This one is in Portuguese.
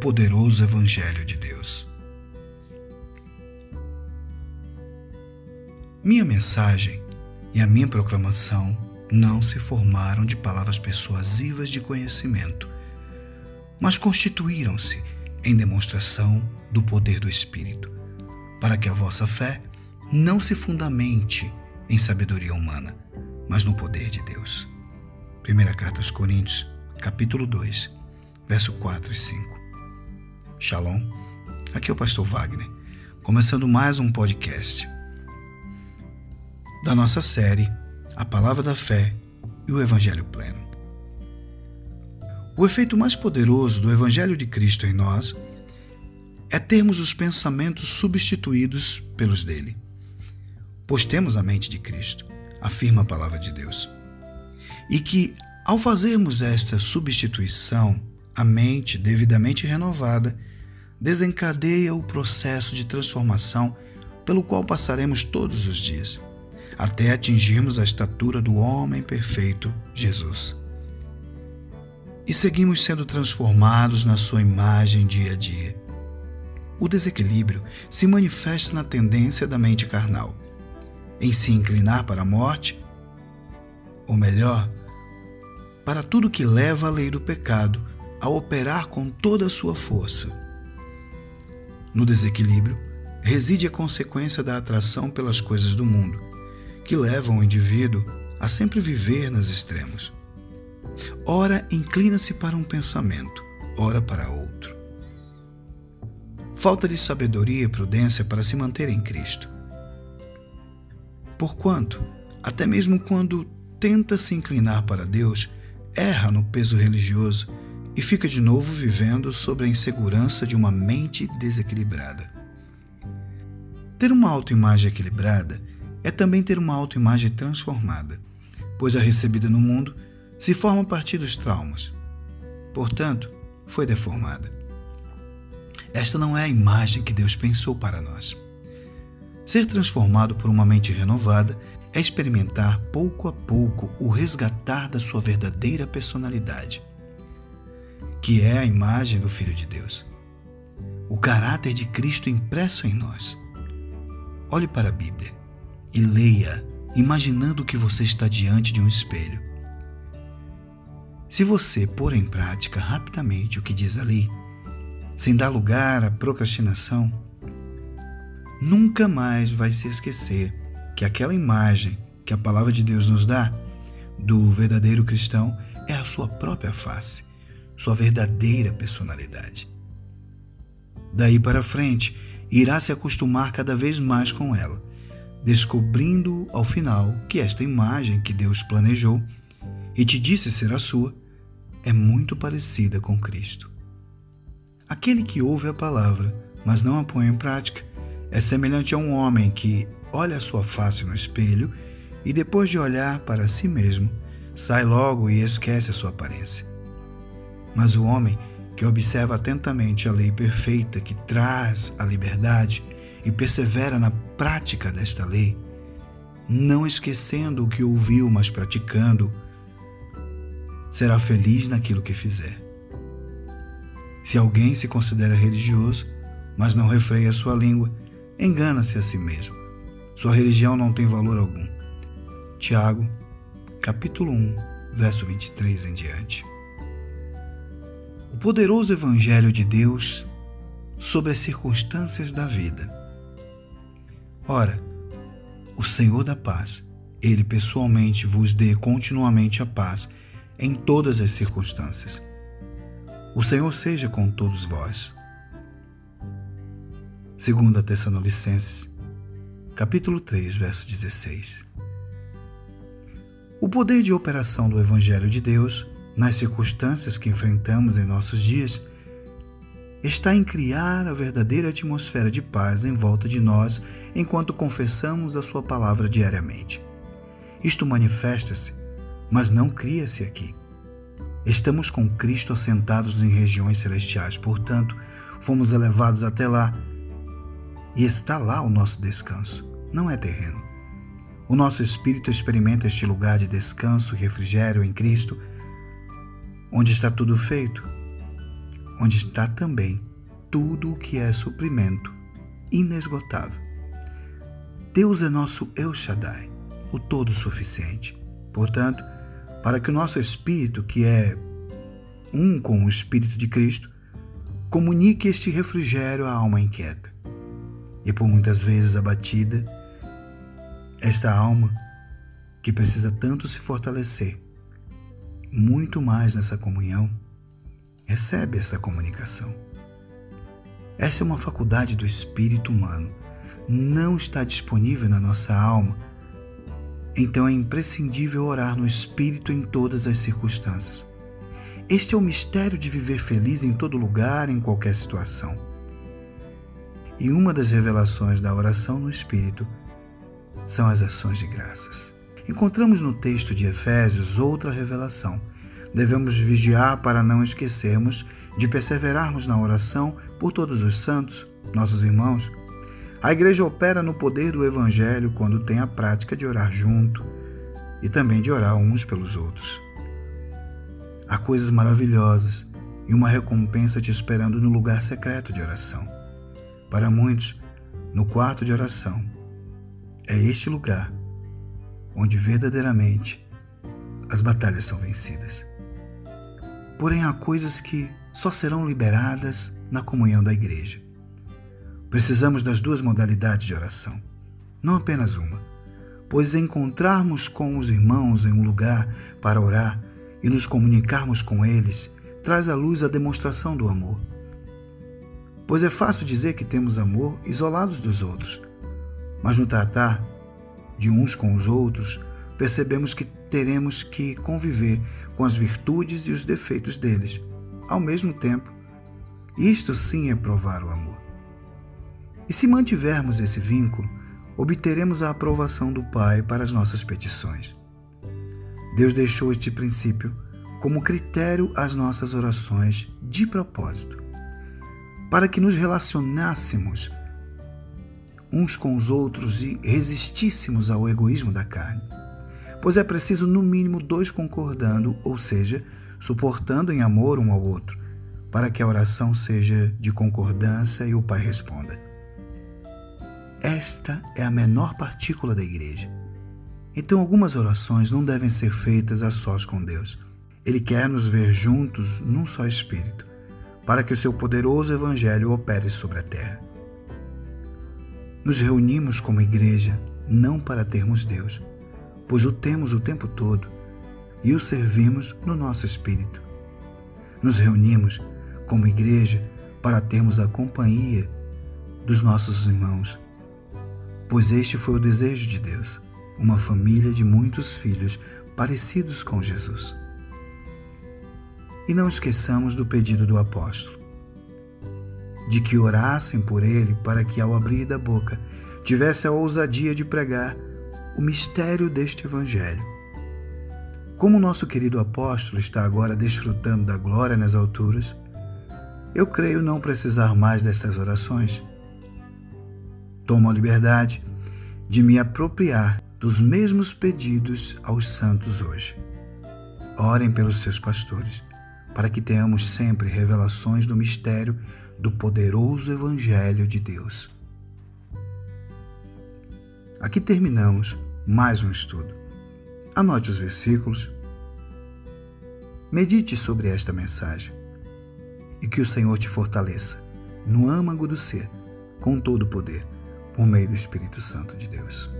poderoso Evangelho de Deus. Minha mensagem e a minha proclamação não se formaram de palavras persuasivas de conhecimento, mas constituíram-se em demonstração do poder do Espírito, para que a vossa fé não se fundamente em sabedoria humana, mas no poder de Deus. Primeira carta aos Coríntios, capítulo 2, verso 4 e 5. Shalom. Aqui é o pastor Wagner, começando mais um podcast da nossa série A Palavra da Fé e o Evangelho Pleno. O efeito mais poderoso do Evangelho de Cristo em nós é termos os pensamentos substituídos pelos dele. Pois temos a mente de Cristo, afirma a palavra de Deus. E que, ao fazermos esta substituição, a mente devidamente renovada desencadeia o processo de transformação pelo qual passaremos todos os dias, até atingirmos a estatura do homem perfeito, Jesus e seguimos sendo transformados na sua imagem dia a dia. O desequilíbrio se manifesta na tendência da mente carnal, em se inclinar para a morte, ou melhor, para tudo que leva a lei do pecado a operar com toda a sua força. No desequilíbrio reside a consequência da atração pelas coisas do mundo, que levam o indivíduo a sempre viver nos extremos. Ora inclina-se para um pensamento, ora para outro. Falta de sabedoria e prudência para se manter em Cristo. Porquanto, até mesmo quando tenta se inclinar para Deus, erra no peso religioso e fica de novo vivendo sobre a insegurança de uma mente desequilibrada. Ter uma autoimagem equilibrada é também ter uma autoimagem transformada, pois a recebida no mundo se forma a partir dos traumas. Portanto, foi deformada. Esta não é a imagem que Deus pensou para nós. Ser transformado por uma mente renovada é experimentar pouco a pouco o resgatar da sua verdadeira personalidade, que é a imagem do Filho de Deus. O caráter de Cristo impresso em nós. Olhe para a Bíblia e leia, imaginando que você está diante de um espelho. Se você pôr em prática rapidamente o que diz ali, sem dar lugar à procrastinação, nunca mais vai se esquecer que aquela imagem que a palavra de Deus nos dá do verdadeiro cristão é a sua própria face, sua verdadeira personalidade. Daí para frente, irá se acostumar cada vez mais com ela, descobrindo ao final que esta imagem que Deus planejou e te disse ser a sua, é muito parecida com Cristo. Aquele que ouve a palavra, mas não a põe em prática, é semelhante a um homem que olha a sua face no espelho e, depois de olhar para si mesmo, sai logo e esquece a sua aparência. Mas o homem que observa atentamente a lei perfeita que traz a liberdade e persevera na prática desta lei, não esquecendo o que ouviu, mas praticando, será feliz naquilo que fizer. Se alguém se considera religioso, mas não refreia sua língua, engana-se a si mesmo. Sua religião não tem valor algum. Tiago, capítulo 1, verso 23 em diante. Poderoso Evangelho de Deus sobre as circunstâncias da vida. Ora, o Senhor da paz, ele pessoalmente vos dê continuamente a paz em todas as circunstâncias. O Senhor seja com todos vós. 2 Tessalonicenses, capítulo 3, verso 16. O poder de operação do Evangelho de Deus nas circunstâncias que enfrentamos em nossos dias está em criar a verdadeira atmosfera de paz em volta de nós enquanto confessamos a Sua palavra diariamente. Isto manifesta-se mas não cria-se aqui. Estamos com Cristo assentados em regiões celestiais, portanto, fomos elevados até lá e está lá o nosso descanso, não é terreno. O nosso espírito experimenta este lugar de descanso e refrigério em Cristo, onde está tudo feito, onde está também tudo o que é suprimento inesgotável. Deus é nosso El Shaddai, o Todo-Suficiente. Portanto, para que o nosso espírito, que é um com o Espírito de Cristo, comunique este refrigério à alma inquieta. E por muitas vezes abatida, esta alma que precisa tanto se fortalecer, muito mais nessa comunhão, recebe essa comunicação. Essa é uma faculdade do espírito humano, não está disponível na nossa alma. Então é imprescindível orar no espírito em todas as circunstâncias. Este é o mistério de viver feliz em todo lugar, em qualquer situação. E uma das revelações da oração no Espírito são as ações de graças. Encontramos no texto de Efésios outra revelação. Devemos vigiar para não esquecermos de perseverarmos na oração por todos os santos, nossos irmãos. A igreja opera no poder do Evangelho quando tem a prática de orar junto e também de orar uns pelos outros. Há coisas maravilhosas e uma recompensa te esperando no lugar secreto de oração. Para muitos, no quarto de oração, é este lugar onde verdadeiramente as batalhas são vencidas. Porém, há coisas que só serão liberadas na comunhão da igreja. Precisamos das duas modalidades de oração, não apenas uma, pois encontrarmos com os irmãos em um lugar para orar e nos comunicarmos com eles traz à luz a demonstração do amor. Pois é fácil dizer que temos amor isolados dos outros, mas no tratar de uns com os outros, percebemos que teremos que conviver com as virtudes e os defeitos deles, ao mesmo tempo. Isto sim é provar o amor. E se mantivermos esse vínculo, obteremos a aprovação do Pai para as nossas petições. Deus deixou este princípio como critério às nossas orações de propósito, para que nos relacionássemos uns com os outros e resistíssemos ao egoísmo da carne. Pois é preciso, no mínimo, dois concordando, ou seja, suportando em amor um ao outro, para que a oração seja de concordância e o Pai responda. Esta é a menor partícula da igreja então, algumas orações não devem ser feitas a sós com Deus. Ele quer nos ver juntos num só espírito, para que o seu poderoso evangelho opere sobre a terra. Nos reunimos como igreja não para termos Deus, pois o temos o tempo todo e o servimos no nosso espírito. Nos reunimos como igreja para termos a companhia dos nossos irmãos, pois este foi o desejo de Deus uma família de muitos filhos parecidos com Jesus. E não esqueçamos do pedido do apóstolo, de que orassem por ele para que, ao abrir da boca, tivesse a ousadia de pregar o mistério deste Evangelho. Como nosso querido apóstolo está agora desfrutando da glória nas alturas, eu creio não precisar mais dessas orações. Tomo a liberdade de me apropriar dos mesmos pedidos aos santos hoje. Orem pelos seus pastores, para que tenhamos sempre revelações do mistério do poderoso Evangelho de Deus. Aqui terminamos mais um estudo. Anote os versículos, medite sobre esta mensagem e que o Senhor te fortaleça no âmago do ser, com todo o poder, por meio do Espírito Santo de Deus.